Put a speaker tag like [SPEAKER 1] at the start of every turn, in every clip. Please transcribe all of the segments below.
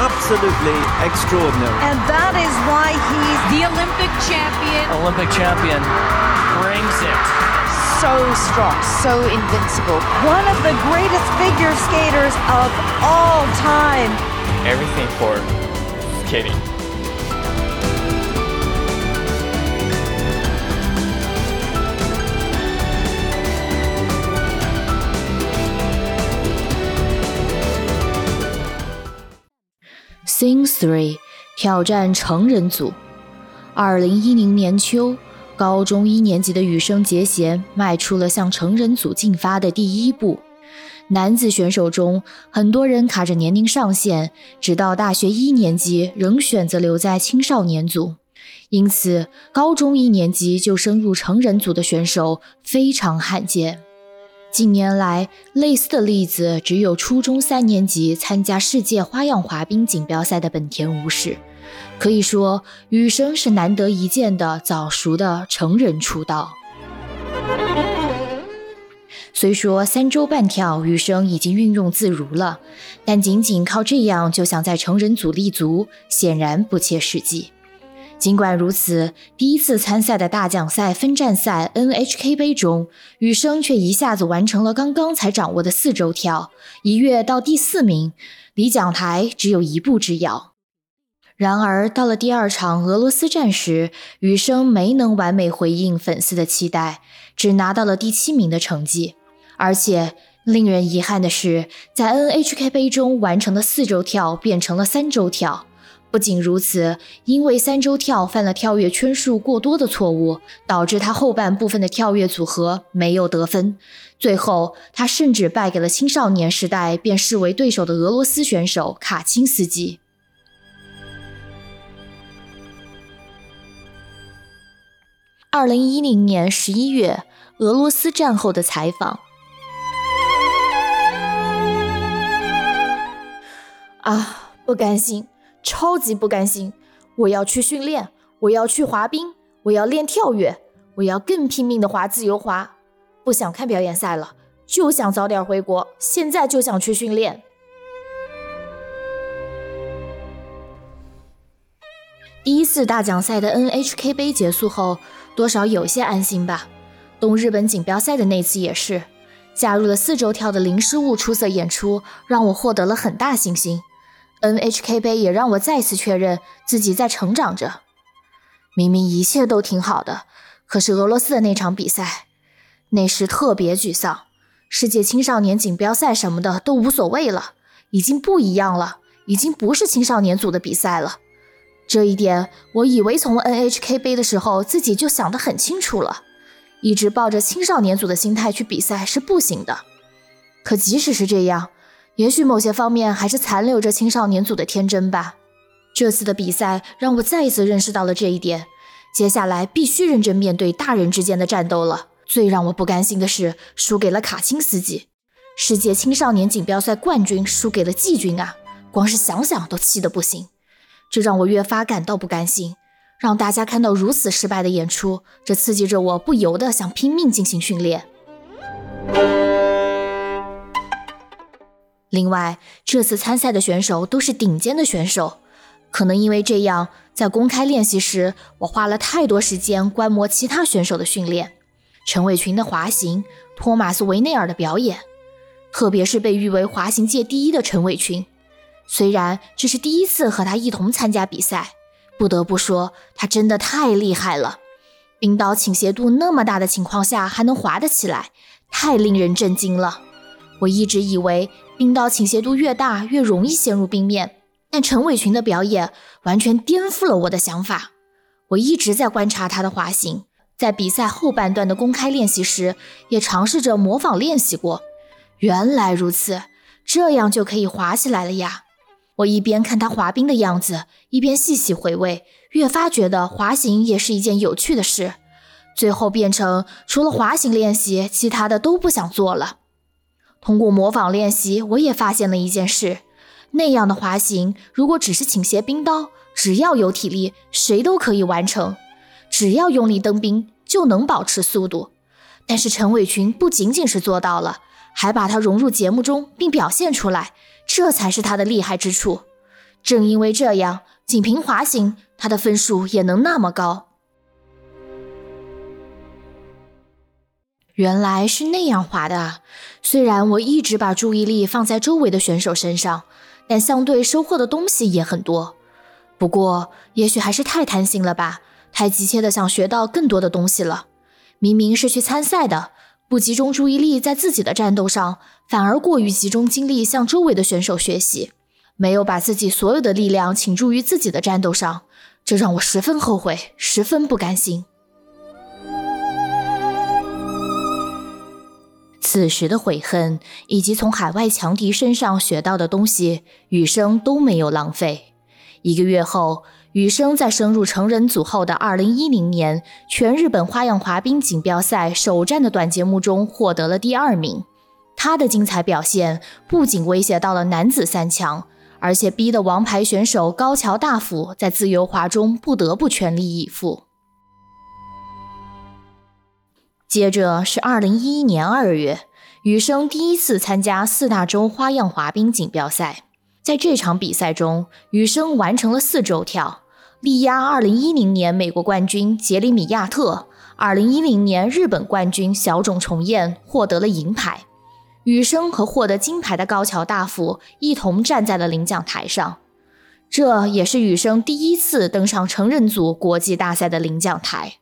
[SPEAKER 1] Absolutely extraordinary.
[SPEAKER 2] And that is why he's
[SPEAKER 3] The Olympic champion.
[SPEAKER 4] Olympic champion brings it.
[SPEAKER 2] so strong, so invincible. One of the greatest figure skaters of all time.
[SPEAKER 5] Everything for skating.
[SPEAKER 6] ，Sing Three 挑战成人组。二零一零年秋，高中一年级的羽生结弦迈出了向成人组进发的第一步。男子选手中，很多人卡着年龄上限，直到大学一年级仍选择留在青少年组。因此，高中一年级就升入成人组的选手非常罕见。近年来，类似的例子只有初中三年级参加世界花样滑冰锦标赛的本田武史。可以说，羽生是难得一见的早熟的成人出道。虽说三周半跳羽生已经运用自如了，但仅仅靠这样就想在成人组立足，显然不切实际。尽管如此，第一次参赛的大奖赛分站赛 NHK 杯中，羽生却一下子完成了刚刚才掌握的四周跳，一跃到第四名，离奖台只有一步之遥。然而，到了第二场俄罗斯站时，羽生没能完美回应粉丝的期待，只拿到了第七名的成绩。而且，令人遗憾的是，在 NHK 杯中完成的四周跳变成了三周跳。不仅如此，因为三周跳犯了跳跃圈数过多的错误，导致他后半部分的跳跃组合没有得分。最后，他甚至败给了青少年时代便视为对手的俄罗斯选手卡钦斯基。二零一零年十一月，俄罗斯战后的采访。啊，不甘心，超级不甘心！我要去训练，我要去滑冰，我要练跳跃，我要更拼命的滑自由滑。不想看表演赛了，就想早点回国，现在就想去训练。第一次大奖赛的 NHK 杯结束后，多少有些安心吧。东日本锦标赛的那次也是，加入了四周跳的林失误出色演出，让我获得了很大信心。NHK 杯也让我再次确认自己在成长着。明明一切都挺好的，可是俄罗斯的那场比赛，那时特别沮丧。世界青少年锦标赛什么的都无所谓了，已经不一样了，已经不是青少年组的比赛了。这一点，我以为从 NHK 杯的时候自己就想得很清楚了。一直抱着青少年组的心态去比赛是不行的。可即使是这样，也许某些方面还是残留着青少年组的天真吧。这次的比赛让我再一次认识到了这一点。接下来必须认真面对大人之间的战斗了。最让我不甘心的是，输给了卡钦斯基，世界青少年锦标赛冠军输给了季军啊！光是想想都气得不行。这让我越发感到不甘心。让大家看到如此失败的演出，这刺激着我不由得想拼命进行训练。另外，这次参赛的选手都是顶尖的选手，可能因为这样，在公开练习时，我花了太多时间观摩其他选手的训练。陈伟群的滑行，托马斯·维内尔的表演，特别是被誉为滑行界第一的陈伟群。虽然这是第一次和他一同参加比赛，不得不说他真的太厉害了。冰刀倾斜度那么大的情况下还能滑得起来，太令人震惊了。我一直以为冰刀倾斜度越大越容易陷入冰面，但陈伟群的表演完全颠覆了我的想法。我一直在观察他的滑行，在比赛后半段的公开练习时也尝试着模仿练习过。原来如此，这样就可以滑起来了呀！我一边看他滑冰的样子，一边细细回味，越发觉得滑行也是一件有趣的事。最后变成除了滑行练习，其他的都不想做了。通过模仿练习，我也发现了一件事：那样的滑行，如果只是倾斜冰刀，只要有体力，谁都可以完成。只要用力蹬冰，就能保持速度。但是陈伟群不仅仅是做到了，还把它融入节目中并表现出来，这才是他的厉害之处。正因为这样，仅凭滑行，他的分数也能那么高。原来是那样滑的。虽然我一直把注意力放在周围的选手身上，但相对收获的东西也很多。不过，也许还是太贪心了吧，太急切的想学到更多的东西了。明明是去参赛的，不集中注意力在自己的战斗上，反而过于集中精力向周围的选手学习，没有把自己所有的力量倾注于自己的战斗上，这让我十分后悔，十分不甘心。此时的悔恨，以及从海外强敌身上学到的东西，羽生都没有浪费。一个月后，羽生在升入成人组后的2010年全日本花样滑冰锦标赛首战的短节目中获得了第二名。他的精彩表现不仅威胁到了男子三强，而且逼得王牌选手高桥大辅在自由滑中不得不全力以赴。接着是二零一一年二月，羽生第一次参加四大洲花样滑冰锦标赛。在这场比赛中，羽生完成了四周跳，力压二零一零年美国冠军杰里米亚特，二零一零年日本冠军小冢重彦获得了银牌。羽生和获得金牌的高桥大辅一同站在了领奖台上，这也是羽生第一次登上成人组国际大赛的领奖台。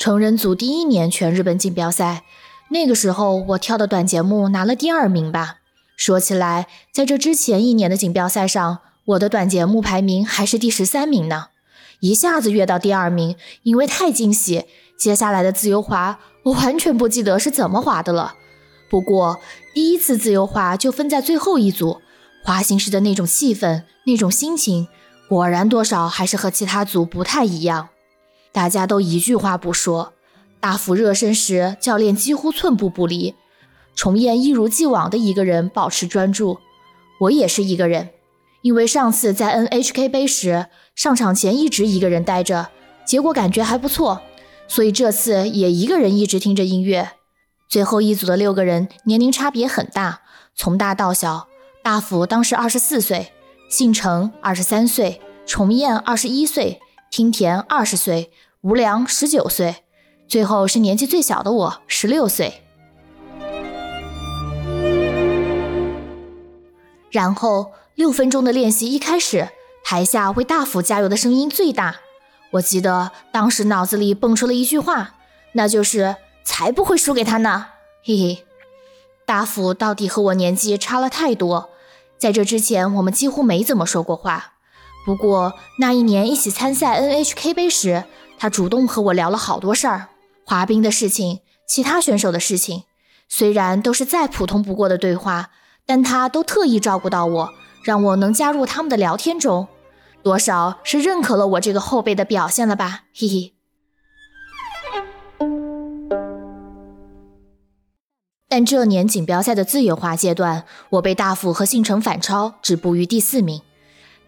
[SPEAKER 6] 成人组第一年全日本锦标赛，那个时候我跳的短节目拿了第二名吧。说起来，在这之前一年的锦标赛上，我的短节目排名还是第十三名呢。一下子跃到第二名，因为太惊喜。接下来的自由滑，我完全不记得是怎么滑的了。不过第一次自由滑就分在最后一组，滑行时的那种气氛、那种心情，果然多少还是和其他组不太一样。大家都一句话不说。大幅热身时，教练几乎寸步不离。重彦一如既往的一个人保持专注，我也是一个人。因为上次在 NHK 杯时上场前一直一个人待着，结果感觉还不错，所以这次也一个人一直听着音乐。最后一组的六个人年龄差别很大，从大到小。大福当时二十四岁，信成二十三岁，重彦二十一岁。听田二十岁，吴良十九岁，最后是年纪最小的我十六岁。然后六分钟的练习一开始，台下为大辅加油的声音最大。我记得当时脑子里蹦出了一句话，那就是“才不会输给他呢”。嘿嘿，大辅到底和我年纪差了太多，在这之前我们几乎没怎么说过话。不过那一年一起参赛 NHK 杯时，他主动和我聊了好多事儿，滑冰的事情，其他选手的事情。虽然都是再普通不过的对话，但他都特意照顾到我，让我能加入他们的聊天中，多少是认可了我这个后辈的表现了吧？嘿嘿。但这年锦标赛的自由滑阶段，我被大辅和信成反超，止步于第四名。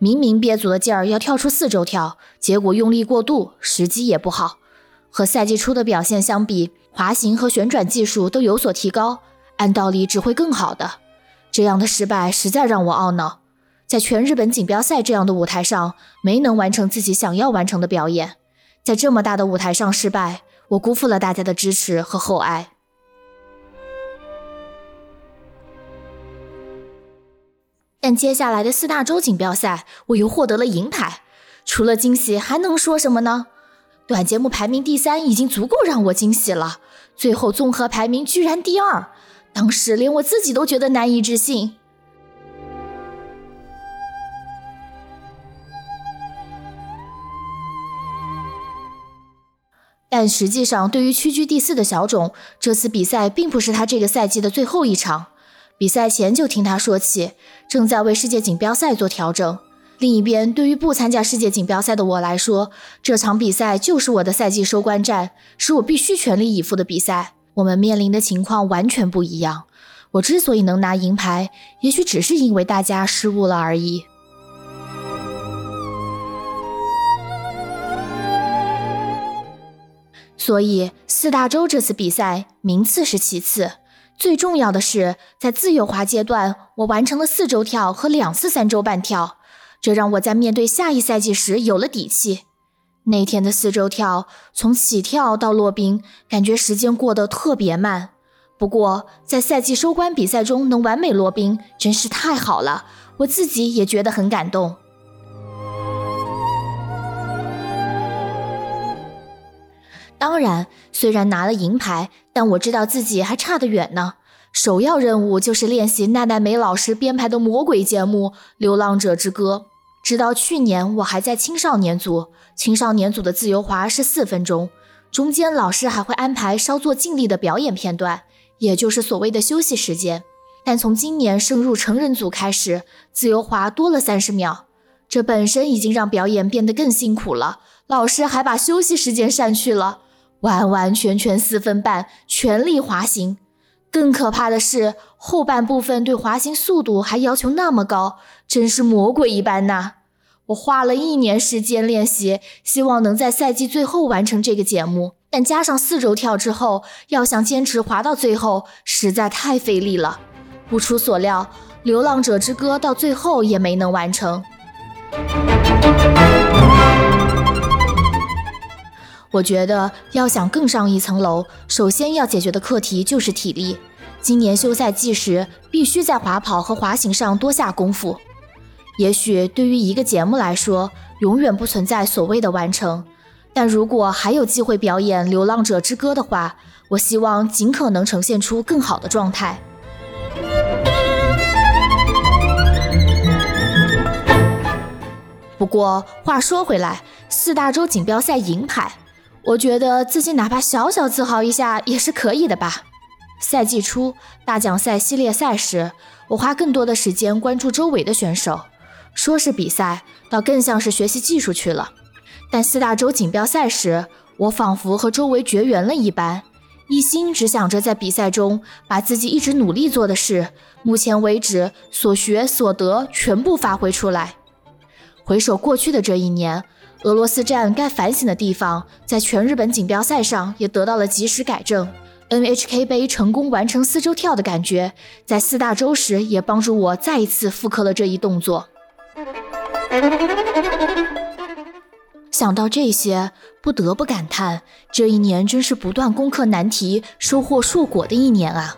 [SPEAKER 6] 明明憋足了劲儿要跳出四周跳，结果用力过度，时机也不好。和赛季初的表现相比，滑行和旋转技术都有所提高，按道理只会更好的。这样的失败实在让我懊恼，在全日本锦标赛这样的舞台上，没能完成自己想要完成的表演，在这么大的舞台上失败，我辜负了大家的支持和厚爱。但接下来的四大洲锦标赛，我又获得了银牌。除了惊喜，还能说什么呢？短节目排名第三已经足够让我惊喜了，最后综合排名居然第二，当时连我自己都觉得难以置信。但实际上，对于屈居第四的小种，这次比赛并不是他这个赛季的最后一场。比赛前就听他说起，正在为世界锦标赛做调整，另一边，对于不参加世界锦标赛的我来说，这场比赛就是我的赛季收官战，是我必须全力以赴的比赛。我们面临的情况完全不一样。我之所以能拿银牌，也许只是因为大家失误了而已。所以四大洲这次比赛名次是其次，最重要的是在自由滑阶段，我完成了四周跳和两次三周半跳。这让我在面对下一赛季时有了底气。那天的四周跳，从起跳到落冰，感觉时间过得特别慢。不过在赛季收官比赛中能完美落冰，真是太好了，我自己也觉得很感动。当然，虽然拿了银牌，但我知道自己还差得远呢。首要任务就是练习奈奈美老师编排的魔鬼节目《流浪者之歌》。直到去年，我还在青少年组。青少年组的自由滑是四分钟，中间老师还会安排稍作尽力的表演片段，也就是所谓的休息时间。但从今年升入成人组开始，自由滑多了三十秒，这本身已经让表演变得更辛苦了。老师还把休息时间删去了，完完全全四分半，全力滑行。更可怕的是，后半部分对滑行速度还要求那么高，真是魔鬼一般呐！我花了一年时间练习，希望能在赛季最后完成这个节目，但加上四周跳之后，要想坚持滑到最后，实在太费力了。不出所料，《流浪者之歌》到最后也没能完成。我觉得要想更上一层楼，首先要解决的课题就是体力。今年休赛季时，必须在滑跑和滑行上多下功夫。也许对于一个节目来说，永远不存在所谓的完成，但如果还有机会表演《流浪者之歌》的话，我希望尽可能呈现出更好的状态。不过话说回来，四大洲锦标赛银牌。我觉得自己哪怕小小自豪一下也是可以的吧。赛季初大奖赛系列赛时，我花更多的时间关注周围的选手，说是比赛，倒更像是学习技术去了。但四大洲锦标赛时，我仿佛和周围绝缘了一般，一心只想着在比赛中把自己一直努力做的事，目前为止所学所得全部发挥出来。回首过去的这一年。俄罗斯站该反省的地方，在全日本锦标赛上也得到了及时改正。NHK 杯成功完成四周跳的感觉，在四大洲时也帮助我再一次复刻了这一动作。想到这些，不得不感叹，这一年真是不断攻克难题、收获硕果的一年啊！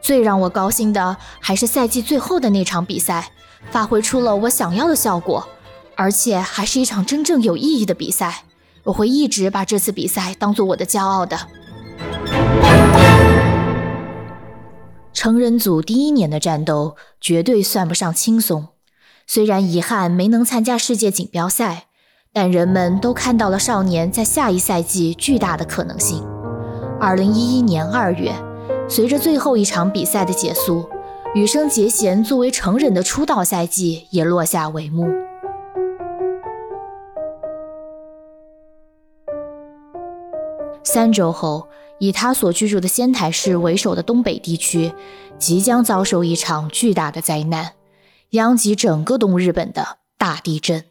[SPEAKER 6] 最让我高兴的还是赛季最后的那场比赛，发挥出了我想要的效果。而且还是一场真正有意义的比赛，我会一直把这次比赛当做我的骄傲的。成人组第一年的战斗绝对算不上轻松，虽然遗憾没能参加世界锦标赛，但人们都看到了少年在下一赛季巨大的可能性。二零一一年二月，随着最后一场比赛的结束，羽生结弦作为成人的出道赛季也落下帷幕。三周后，以他所居住的仙台市为首的东北地区，即将遭受一场巨大的灾难，殃及整个东日本的大地震。